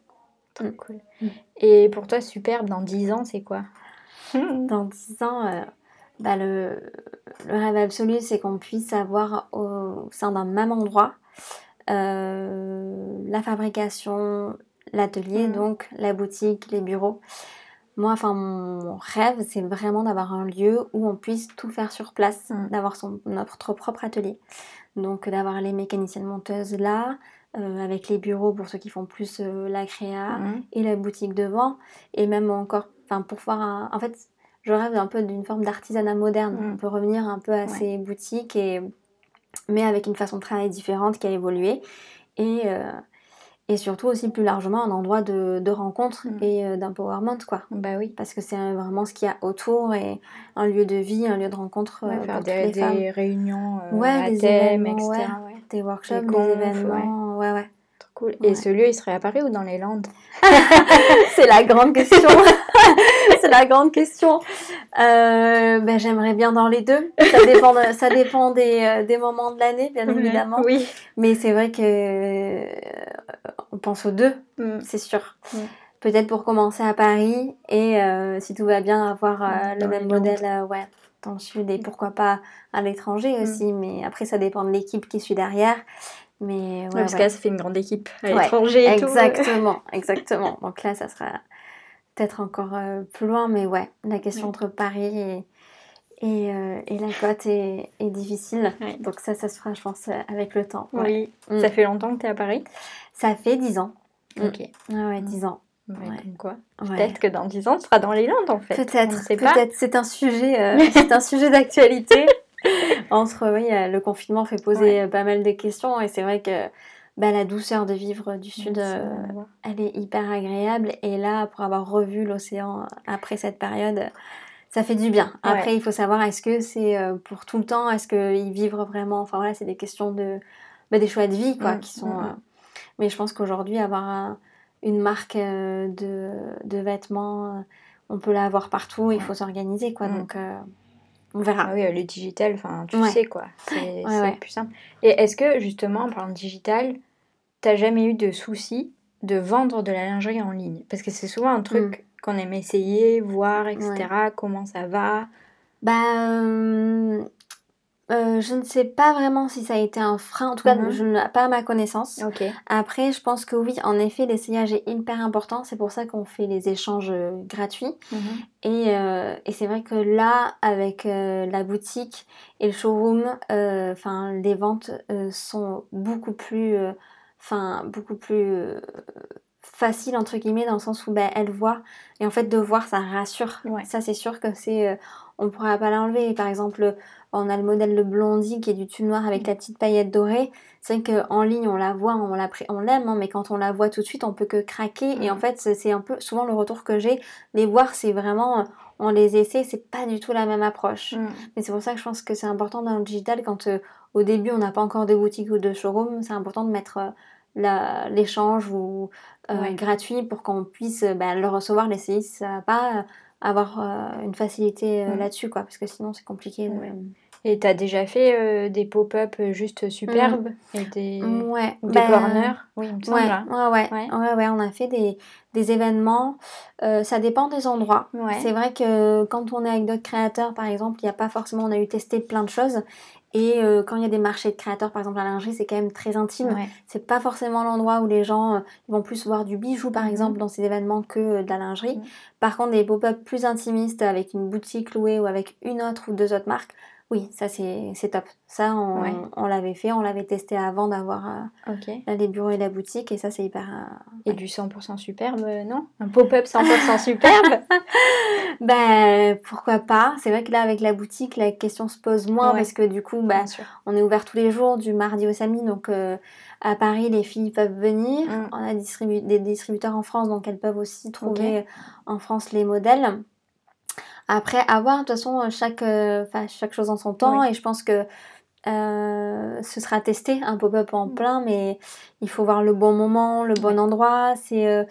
Speaker 1: Trop cool. Mm. Et pour toi, superbe, dans 10 ans, c'est quoi?
Speaker 2: Dans 10 ans, bah, le, rêve absolu, c'est qu'on puisse avoir au sein d'un même endroit euh, la fabrication, l'atelier, mm. donc la boutique, les bureaux. Moi, enfin, mon rêve, c'est vraiment d'avoir un lieu où on puisse tout faire sur place, mm. d'avoir notre propre atelier. Donc, d'avoir les mécaniciennes monteuses là, euh, avec les bureaux pour ceux qui font plus euh, la créa mm. et la boutique devant, et même encore, enfin, pour voir En fait, je rêve un peu d'une forme d'artisanat moderne. Mm. On peut revenir un peu à ces boutiques, et, mais avec une façon de travailler différente qui a évolué. Et, euh, et surtout aussi plus largement un endroit de, de rencontre mm. et euh, d'empowerment quoi.
Speaker 1: Bah oui.
Speaker 2: Parce que c'est vraiment ce qu'il y a autour et un lieu de vie, un lieu de rencontre
Speaker 1: euh, faire des, des réunions ouais, des thème, etc.
Speaker 2: Des workshops, des, événements, ouais ouais.
Speaker 1: Et ce lieu, il serait à Paris ou dans les Landes?
Speaker 2: C'est la grande question. c'est la grande question. Euh, ben, J'aimerais bien dans les deux. Ça dépend, ça dépend des, euh, des moments de l'année, bien évidemment.
Speaker 1: Oui.
Speaker 2: Mais c'est vrai que euh, on pense aux deux, mm. c'est sûr. Mm. peut-être pour commencer à Paris et si tout va bien avoir le même modèle ouais, dans le sud et pourquoi pas à l'étranger aussi. Mais après, ça dépend de l'équipe qui suit derrière. Mais
Speaker 1: ouais, parce que là, ça fait une grande équipe à l'étranger
Speaker 2: et exactement, exactement. Donc là, ça sera peut-être encore euh, plus loin, mais ouais, la question entre Paris et, et, euh, et la côte est, est difficile. Donc ça, ça se fera, je pense, avec le temps.
Speaker 1: Oui. Mm. Ça fait longtemps que tu es à Paris?
Speaker 2: Ça fait 10 ans.
Speaker 1: Mm. Ok.
Speaker 2: Ah ouais, 10 ans.
Speaker 1: quoi Peut-être que dans 10 ans, tu seras dans les Landes en fait.
Speaker 2: Peut-être. Peut-être. C'est un sujet, euh, c'est un sujet d'actualité. Entre, oui, le confinement fait poser pas mal de questions et c'est vrai que bah, la douceur de vivre du sud, euh, elle est hyper agréable. Et là, pour avoir revu l'océan après cette période, ça fait du bien. Après, il faut savoir, est-ce que c'est euh, pour tout le temps? Est-ce qu'ils vivent vraiment? Enfin voilà, c'est des questions de... Bah, des choix de vie, quoi, mmh, qui sont... Mmh, mmh. Euh, mais je pense qu'aujourd'hui, avoir une marque de, de vêtements, on peut la avoir partout, il faut s'organiser, quoi. Donc... On verra.
Speaker 1: Ah oui, le digital, enfin, tu sais quoi, c'est plus simple. Et est-ce que justement, en parlant de digital, t'as jamais eu de soucis de vendre de la lingerie en ligne? Parce que c'est souvent un truc mm. qu'on aime essayer, voir, etc. Comment ça va?
Speaker 2: Bah, euh, euh, je ne sais pas vraiment si ça a été un frein. En tout cas, mm-hmm. je n'ai pas à ma connaissance. Après, je pense que oui, en effet, l'essayage est hyper important. C'est pour ça qu'on fait les échanges euh, gratuits. Mm-hmm. Et, et c'est vrai que là, avec la boutique et le showroom, enfin, les ventes sont beaucoup plus enfin beaucoup plus euh, facile entre guillemets dans le sens où ben, elle voit et en fait de voir ça rassure ça c'est sûr que c'est euh, on pourra pas l'enlever par exemple on a le modèle le blondie qui est du tulle noir avec la petite paillette dorée. C'est vrai qu'en ligne on la voit on la on l'aime hein, mais quand on la voit tout de suite on peut que craquer. Et en fait c'est un peu souvent le retour que j'ai les voir c'est vraiment on les essaie c'est pas du tout la même approche. Mm. mais c'est pour ça que je pense que c'est important dans le digital quand euh, au début on n'a pas encore de boutique ou de showroom c'est important de mettre l'échange ou euh, gratuit pour qu'on puisse euh, bah, le recevoir, l'essayer. Si ça va pas, euh, avoir une facilité mm. là-dessus, quoi, parce que sinon c'est compliqué.
Speaker 1: Et tu as déjà fait des pop-up juste superbes
Speaker 2: mm.
Speaker 1: et des,
Speaker 2: ouais.
Speaker 1: des corners? Oui, il me semble.
Speaker 2: Hein. Ouais, ouais, ouais. ouais, on a fait des, des événements. ça dépend des endroits. C'est vrai que quand on est avec d'autres créateurs, par exemple, il n'y a pas forcément, on a eu testé plein de choses. Et euh, quand il y a des marchés de créateurs, par exemple la lingerie, c'est quand même très intime. C'est pas forcément l'endroit où les gens euh, vont plus voir du bijou, par mhm. exemple, dans ces événements que euh, de la lingerie. Mhm. Par contre, des pop-up plus intimistes avec une boutique louée ou avec une autre ou deux autres marques, oui, ça c'est top. Ça, on, on l'avait fait, on l'avait testé avant d'avoir euh, les bureaux et la boutique, et ça c'est hyper.
Speaker 1: et du 100% superbe, non? Un pop-up 100% superbe?
Speaker 2: Ben pourquoi pas? C'est vrai que là avec la boutique, la question se pose moins parce que du coup, bah, on est ouvert tous les jours du mardi au samedi, donc euh, à Paris les filles peuvent venir. Mm. On a des distributeurs en France, donc elles peuvent aussi trouver en France les modèles. Après, avoir de toute façon chaque, euh, chaque chose en son temps et je pense que euh, ce sera testé un pop-up en mm. plein, mais il faut voir le bon moment, le bon endroit. C'est euh,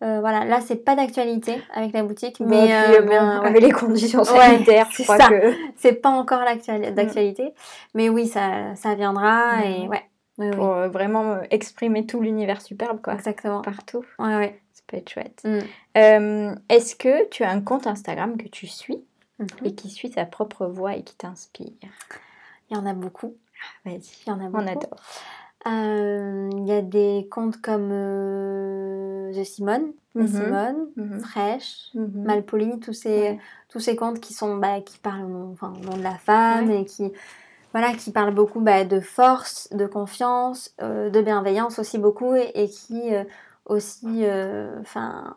Speaker 2: voilà, là c'est pas d'actualité avec la boutique, mais
Speaker 1: avec les conditions sanitaires, je crois que
Speaker 2: c'est pas encore mm. d'actualité, mais oui ça, ça viendra et ouais.
Speaker 1: Pour vraiment exprimer tout l'univers superbe quoi.
Speaker 2: Exactement.
Speaker 1: Partout.
Speaker 2: Ouais ouais
Speaker 1: peut être chouette. Mm. Euh, est-ce que tu as un compte Instagram que tu suis mhm. et qui suit ta propre voix et qui t'inspire?
Speaker 2: Il y en a beaucoup.
Speaker 1: Ah, vas-y, il y en a beaucoup. On adore.
Speaker 2: Euh, il y a des comptes comme euh, The Simone, mhm. Simone, mhm. Fresh, Malpoli, tous ces, tous ces comptes qui sont bah, qui parlent au enfin, nom de la femme et qui voilà qui parlent beaucoup bah, de force, de confiance, de bienveillance aussi beaucoup et qui aussi euh, enfin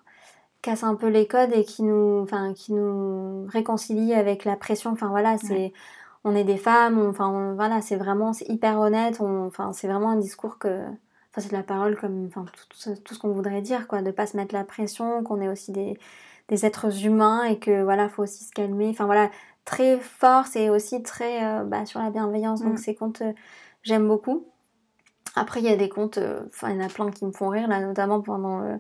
Speaker 2: casse un peu les codes et qui nous enfin qui nous réconcilie avec la pression. Enfin voilà c'est on est des femmes enfin voilà c'est vraiment c'est hyper honnête enfin c'est vraiment un discours que enfin c'est de la parole comme enfin tout, tout, ce qu'on voudrait dire quoi de pas se mettre la pression qu'on est aussi des, des êtres humains et que voilà faut aussi se calmer. Enfin voilà très fort c'est aussi très euh, bah, sur la bienveillance. Donc mm. ces comptes euh, j'aime beaucoup après, il y a des comptes, euh, enfin, il y en a plein qui me font rire, là, notamment pendant le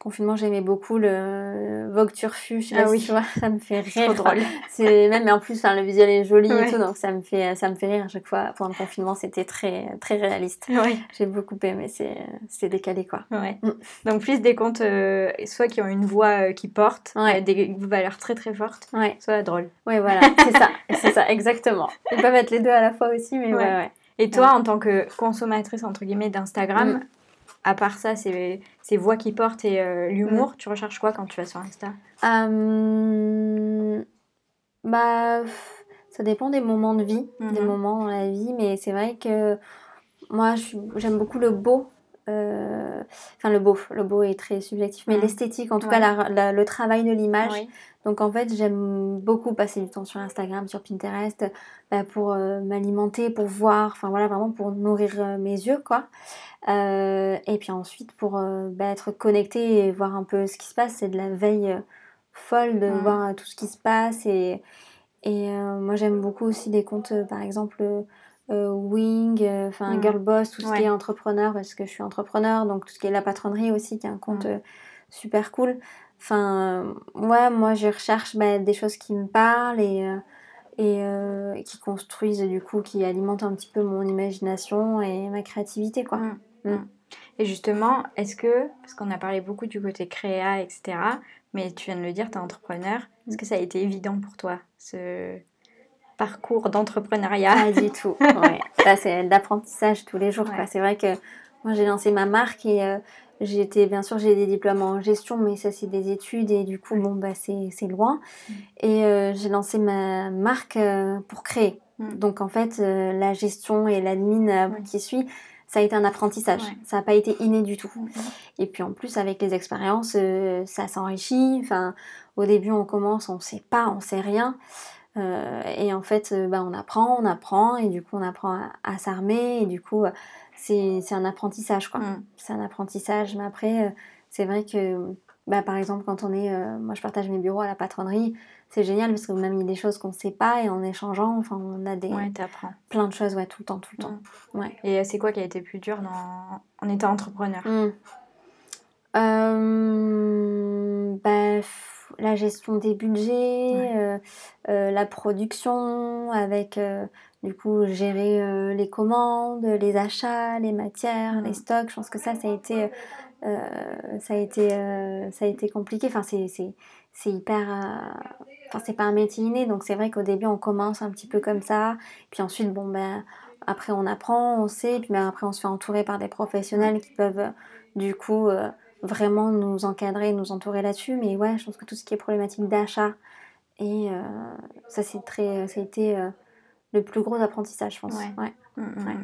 Speaker 2: confinement, j'aimais beaucoup le Vogue Turfu. Je sais
Speaker 1: Ah
Speaker 2: pas
Speaker 1: oui.
Speaker 2: si tu vois, ça me fait
Speaker 1: Trop
Speaker 2: rire.
Speaker 1: drôle.
Speaker 2: C'est même, mais en plus, le visuel est joli
Speaker 1: Ouais.
Speaker 2: et tout, donc ça me fait, ça me fait rire à chaque fois. Pendant le confinement, c'était très, très réaliste.
Speaker 1: Ouais.
Speaker 2: J'ai beaucoup aimé, c'est, c'est décalé quoi.
Speaker 1: Ouais.
Speaker 2: Mm.
Speaker 1: Donc plus des comptes euh, soit qui ont une voix euh, qui porte,
Speaker 2: Ouais.
Speaker 1: euh, des valeurs très très fortes, soit drôles.
Speaker 2: ouais, voilà, c'est ça, c'est ça, exactement. Ils peuvent être les deux à la fois aussi, mais ouais,
Speaker 1: Ouais. Et toi, en tant que consommatrice entre guillemets d'Instagram,
Speaker 2: Mm.
Speaker 1: à part ça, ces, ces voix qui portent et euh, l'humour,
Speaker 2: Mm.
Speaker 1: tu recherches quoi quand tu vas sur Insta?
Speaker 2: Euh, bah, ça dépend des moments de vie, des
Speaker 1: Mhm.
Speaker 2: moments dans la vie, mais c'est vrai que moi, j'aime beaucoup le beau. Euh, Enfin, le beau, le beau est très subjectif, mais
Speaker 1: Mhm.
Speaker 2: l'esthétique, en tout
Speaker 1: Ouais.
Speaker 2: cas, la- la- le travail de l'image.
Speaker 1: Oui.
Speaker 2: Donc, en fait, j'aime beaucoup passer du temps sur Instagram, sur Pinterest, bah, pour euh, m'alimenter, pour voir, enfin voilà, vraiment pour nourrir euh, mes yeux, quoi. Et puis ensuite, pour bah, être connecté et voir un peu ce qui se passe, c'est de la veille folle de
Speaker 1: Mhm.
Speaker 2: voir tout ce qui se passe. Et, et moi, j'aime beaucoup aussi des comptes, par exemple, euh, Wing, euh, enfin
Speaker 1: Mhm.
Speaker 2: Girl Boss, tout ce
Speaker 1: Ouais.
Speaker 2: qui est entrepreneur, parce que je suis entrepreneur, donc tout ce qui est la patronnerie aussi, qui est un compte
Speaker 1: Mhm.
Speaker 2: euh, super cool. Enfin, ouais, moi, je recherche bah, des choses qui me parlent et, et qui construisent, du coup, qui alimentent un petit peu mon imagination et ma créativité, quoi.
Speaker 1: Mm.
Speaker 2: Mm.
Speaker 1: Mm. Et justement, est-ce que, parce qu'on a parlé beaucoup du côté créa, etc., mais tu viens de le dire, tu es entrepreneur, est-ce que ça a été évident pour toi, ce parcours d'entrepreneuriat
Speaker 2: Pas du tout. Ouais. Ça, c'est l'apprentissage tous les jours.
Speaker 1: Ouais.
Speaker 2: C'est vrai que moi, j'ai lancé ma marque et euh, j'ai été, bien sûr, j'ai des diplômes en gestion, mais ça, c'est des études et du coup, bon, bah, c'est loin.
Speaker 1: Mm.
Speaker 2: Et euh, j'ai lancé ma marque euh, pour créer.
Speaker 1: Mm.
Speaker 2: Donc, en fait, la gestion et l'admin qui suit, ça a été un apprentissage.
Speaker 1: Ouais.
Speaker 2: Ça n'a pas été inné du tout.
Speaker 1: Mhm.
Speaker 2: Et puis en plus, avec les expériences, euh, ça s'enrichit. Enfin, au début, on commence, on sait pas, on sait rien. Euh, et en fait, euh, bah, on apprend, on apprend, et du coup, on apprend à, à s'armer. Et du coup, euh, c'est un apprentissage, quoi.
Speaker 1: Mm.
Speaker 2: C'est un apprentissage. Mais après, c'est vrai que, bah, par exemple, quand on est, euh, moi, je partage mes bureaux à la patronnerie, c'est génial parce qu'on a mis des choses qu'on ne sait pas et en échangeant, enfin, on a des,
Speaker 1: Ouais,
Speaker 2: plein de choses, ouais, tout le temps, tout le temps. Ouais.
Speaker 1: Et c'est quoi qui a été plus dur dans... en étant entrepreneur?
Speaker 2: Euh, bah, f- la gestion des budgets,
Speaker 1: Ouais.
Speaker 2: euh, euh, la production, avec euh, du coup gérer les commandes, les achats, les matières, les stocks. Je pense que ça, ça a été, ça a été, ça a été compliqué. Enfin, c'est, hyper. Enfin, c'est pas un métier inné, donc c'est vrai qu'au début on commence un petit peu comme ça, puis ensuite bon ben après on apprend, on sait, puis ben, après on se fait entourer par des professionnels qui peuvent du coup euh, vraiment nous encadrer, nous entourer là-dessus. Mais ouais, je pense que tout ce qui est problématique d'achat et euh, ça c'est très, ça a été euh, le plus gros apprentissage, je pense.
Speaker 1: Ouais.
Speaker 2: Ouais.
Speaker 1: Mm, mm,
Speaker 2: Ouais.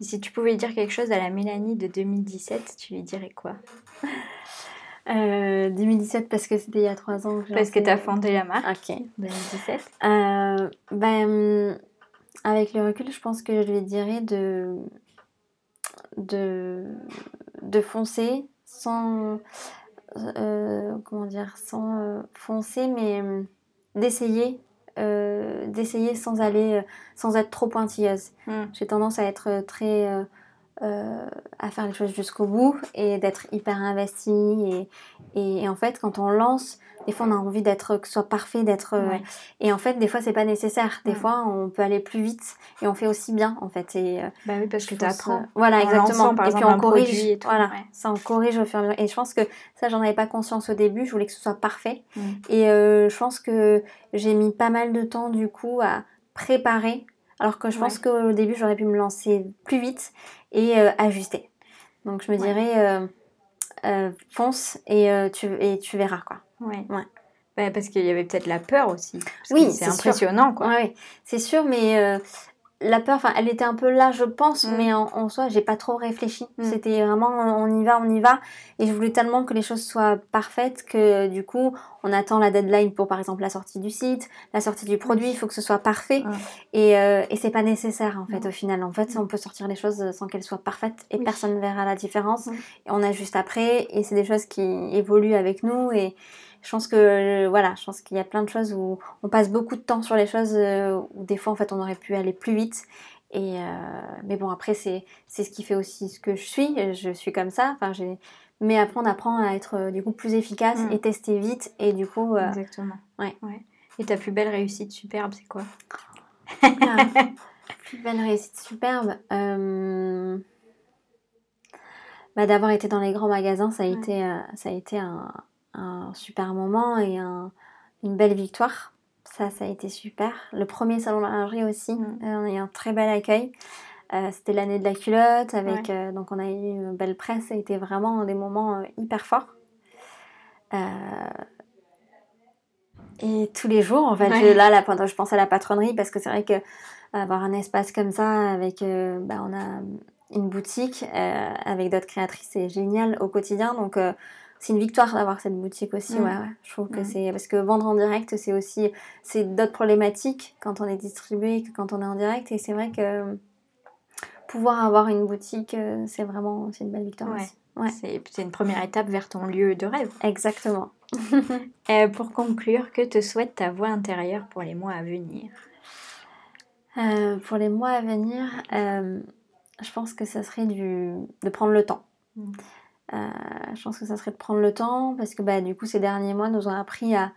Speaker 1: si tu pouvais dire quelque chose à la Mélanie de 2017, tu lui dirais quoi?
Speaker 2: Euh, 2017 parce que c'était il y a trois ans.
Speaker 1: Parce que tu as fondé la marque
Speaker 2: Ok.
Speaker 1: 2017.
Speaker 2: Euh, ben, avec le recul, je pense que je lui dirais de, de, de foncer sans, euh, comment dire, sans euh, foncer, mais euh, d'essayer, d'essayer sans aller, sans être trop pointilleuse.
Speaker 1: Mm.
Speaker 2: J'ai tendance à être très, euh, à faire les choses jusqu'au bout et d'être hyper investie et, et, et en fait, quand on lance, des fois on a envie d'être que ce soit parfait, d'être euh,
Speaker 1: Ouais.
Speaker 2: et en fait, des fois, c'est pas nécessaire. Des fois, on peut aller plus vite et on fait aussi bien, en fait. Et, euh,
Speaker 1: Bah oui, parce que tu apprends.
Speaker 2: Voilà,
Speaker 1: en
Speaker 2: exactement.
Speaker 1: par
Speaker 2: et puis on corrige.
Speaker 1: produit et tout,
Speaker 2: voilà,
Speaker 1: ouais.
Speaker 2: ça on corrige au fur et à mesure. Et je pense que ça, j'en avais pas conscience au début. Je voulais que ce soit parfait.
Speaker 1: Mm.
Speaker 2: Et euh, je pense que j'ai mis pas mal de temps, du coup, à préparer. Alors que je pense qu'au début, j'aurais pu me lancer plus vite et euh, ajuster. Donc, je me
Speaker 1: Ouais.
Speaker 2: dirais, euh, euh, fonce et, tu, et tu verras, quoi.
Speaker 1: Ouais.
Speaker 2: Ouais.
Speaker 1: Bah, parce qu'il y avait peut-être la peur aussi.
Speaker 2: Oui, c'est
Speaker 1: c'est
Speaker 2: sûr.
Speaker 1: impressionnant, quoi.
Speaker 2: Ouais, c'est sûr, mais la peur, enfin, elle était un peu là, je pense,
Speaker 1: Mm.
Speaker 2: mais en, en soi, j'ai pas trop réfléchi.
Speaker 1: Mm.
Speaker 2: C'était vraiment, on y va, on y va, et je voulais tellement que les choses soient parfaites que du coup, on attend la deadline pour, par exemple, la sortie du site, la sortie du produit, il faut que ce soit parfait,
Speaker 1: Mm.
Speaker 2: et, euh, et c'est pas nécessaire en fait au final. En fait, on peut sortir les choses sans qu'elles soient parfaites et
Speaker 1: Oui.
Speaker 2: personne ne verra la différence.
Speaker 1: Mm.
Speaker 2: Et on ajuste après, et c'est des choses qui évoluent avec nous et je pense que euh, voilà, je pense qu'il y a plein de choses où on passe beaucoup de temps sur les choses euh, où des fois en fait on aurait pu aller plus vite. Et euh, mais bon après c'est c'est ce qui fait aussi ce que je suis. Je suis comme ça. Enfin j'ai Mais après, on apprend à être du coup plus efficace
Speaker 1: Mm.
Speaker 2: et tester vite. Et du coup, euh,
Speaker 1: Exactement.
Speaker 2: ouais.
Speaker 1: Et ta plus belle réussite superbe, c'est quoi?
Speaker 2: Plus belle réussite superbe. Euh, bah, D'avoir été dans les grands magasins, ça a
Speaker 1: Ouais.
Speaker 2: été, ça a été un, un super moment et un- une belle victoire. Ça, ça a été super. Le premier salon de la lingerie aussi,
Speaker 1: Mm.
Speaker 2: euh, on a eu un très bel accueil. Euh, C'était l'année de la culotte, avec, euh, donc on a eu une belle presse, ça a été vraiment des moments euh, hyper forts. Et tous les jours, en fait,
Speaker 1: Ouais.
Speaker 2: je- là, pendant, je pense à la patronnerie parce que c'est vrai que avoir un espace comme ça, avec, bah, on a une boutique avec d'autres créatrices, c'est génial au quotidien. Donc, c'est une victoire d'avoir cette boutique aussi. Ouais, ouais. Je trouve que c'est parce que vendre en direct, c'est aussi c'est d'autres problématiques quand on est distribué que quand on est en direct. Et c'est vrai que pouvoir avoir une boutique, euh, c'est vraiment c'est une belle victoire
Speaker 1: Ouais.
Speaker 2: aussi. Ouais,
Speaker 1: C'est c'est une première étape vers ton lieu de rêve.
Speaker 2: exactement.
Speaker 1: Euh, pour conclure, que te souhaite ta voix intérieure pour les mois à venir?
Speaker 2: Euh, pour les mois à venir, euh, je pense que ça serait du, de prendre le temps.
Speaker 1: Mm.
Speaker 2: Euh, je pense que ça serait de prendre le temps parce que bah, du coup ces derniers mois nous ont appris à,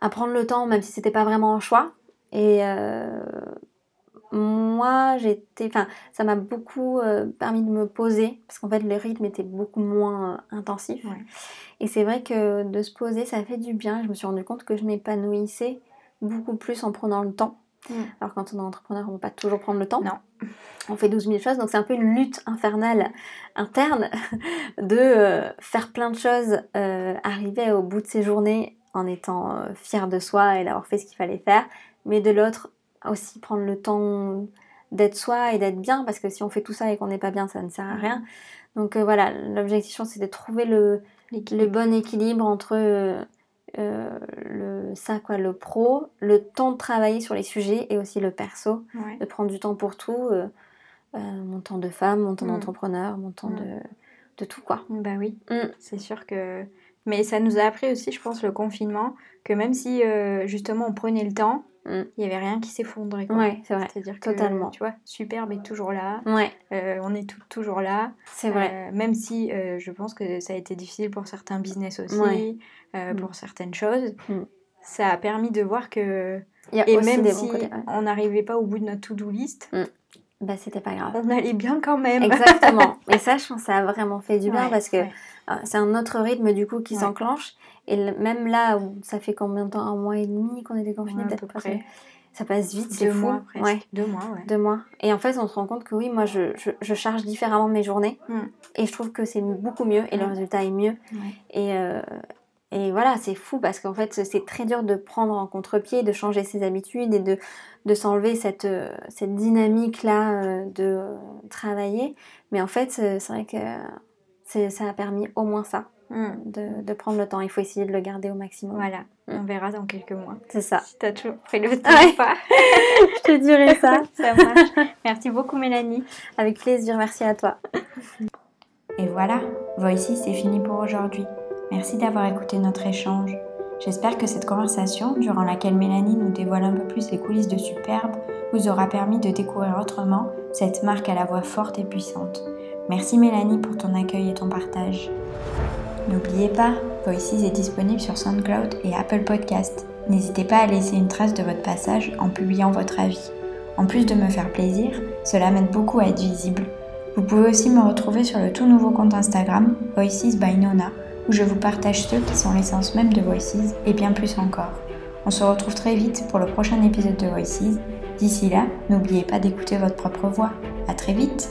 Speaker 2: à prendre le temps même si c'était pas vraiment un choix. Et euh, moi j'étais, enfin ça m'a beaucoup euh, permis de me poser parce qu'en fait le rythme était beaucoup moins euh, intensif.
Speaker 1: Ouais.
Speaker 2: Et c'est vrai que de se poser ça fait du bien. Je me suis rendu compte que je m'épanouissais beaucoup plus en prenant le temps.
Speaker 1: Mm.
Speaker 2: Alors quand on est entrepreneur, on ne peut pas toujours prendre le temps.
Speaker 1: Non.
Speaker 2: On fait 12 000 choses, donc c'est un peu une lutte infernale interne de euh, faire plein de choses, euh, arriver au bout de ses journées en étant euh, fier de soi et d'avoir fait ce qu'il fallait faire, mais de l'autre aussi prendre le temps d'être soi et d'être bien, parce que si on fait tout ça et qu'on n'est pas bien, ça ne sert à rien. Donc voilà, l'objectif, c'est de trouver le, le bon équilibre entre euh, le, ça, quoi, le pro, le temps de travailler sur les sujets et aussi le perso,
Speaker 1: Ouais.
Speaker 2: de prendre du temps pour tout, euh, euh, mon temps de femme, mon temps
Speaker 1: Mm.
Speaker 2: d'entrepreneur, mon temps
Speaker 1: Mm.
Speaker 2: de, de tout, quoi.
Speaker 1: Bah oui,
Speaker 2: Mm.
Speaker 1: c'est sûr que. Mais ça nous a appris aussi, je pense, le confinement, que même si justement on prenait le temps, il
Speaker 2: Mm.
Speaker 1: n'y avait rien qui s'effondrait.
Speaker 2: Ouais, c'est vrai.
Speaker 1: C'est-à-dire que,
Speaker 2: Totalement.
Speaker 1: tu vois, Superbe est toujours là,
Speaker 2: Ouais,
Speaker 1: euh, on est tout- toujours là.
Speaker 2: c'est vrai.
Speaker 1: Euh, même si euh, je pense que ça a été difficile pour certains business aussi,
Speaker 2: Ouais. Mm.
Speaker 1: pour certaines choses,
Speaker 2: Mm.
Speaker 1: ça a permis de voir que.
Speaker 2: Il y a
Speaker 1: Et
Speaker 2: aussi
Speaker 1: même
Speaker 2: des
Speaker 1: si
Speaker 2: bons côtés. ouais.
Speaker 1: on n'arrivait pas au bout de notre to-do list,
Speaker 2: Bah, c'était pas grave.
Speaker 1: on allait bien quand même.
Speaker 2: Exactement. Et ça, je pense que ça a vraiment fait du bien parce que c'est un autre rythme du coup qui
Speaker 1: Ouais.
Speaker 2: s'enclenche. Et même là, où ça fait combien de temps? Un mois et demi qu'on est déconfiné,
Speaker 1: Ouais,
Speaker 2: peut-être
Speaker 1: près.
Speaker 2: Ça passe vite, c'est fou.
Speaker 1: mois.
Speaker 2: Ouais.
Speaker 1: Deux mois, ouais.
Speaker 2: Deux mois. Et en fait, on se rend compte que oui, moi, je, je, je charge différemment mes journées.
Speaker 1: Mm.
Speaker 2: Et je trouve que c'est beaucoup mieux et le
Speaker 1: Mm.
Speaker 2: résultat est mieux. Et, euh, et voilà, c'est fou parce qu'en fait, c'est très dur de prendre en contre-pied, de changer ses habitudes et de, de s'enlever cette, euh, cette dynamique-là euh, de travailler. Mais en fait, c'est vrai que ça a permis au moins ça,
Speaker 1: Mm.
Speaker 2: de, de prendre le temps. Il faut essayer de le garder au maximum.
Speaker 1: Voilà,
Speaker 2: Mm.
Speaker 1: on verra dans quelques mois.
Speaker 2: C'est ça.
Speaker 1: Si t'as toujours pris le temps
Speaker 2: Ouais.
Speaker 1: ou pas.
Speaker 2: Je te dirai ça.
Speaker 1: Ça marche. Merci beaucoup Mélanie.
Speaker 2: Avec plaisir. Merci à toi.
Speaker 1: Et voilà, Voici, c'est fini pour aujourd'hui. Merci d'avoir écouté notre échange. J'espère que cette conversation, durant laquelle Mélanie nous dévoile un peu plus les coulisses de Superbe, vous aura permis de découvrir autrement cette marque à la voix forte et puissante. Merci Mélanie pour ton accueil et ton partage. N'oubliez pas, Voices est disponible sur SoundCloud et Apple Podcast. N'hésitez pas à laisser une trace de votre passage en publiant votre avis. En plus de me faire plaisir, cela m'aide beaucoup à être visible. Vous pouvez aussi me retrouver sur le tout nouveau compte Instagram Voices by Nona, où je vous partage ceux qui sont l'essence même de Voices et bien plus encore. On se retrouve très vite pour le prochain épisode de Voices. D'ici là, n'oubliez pas d'écouter votre propre voix. À très vite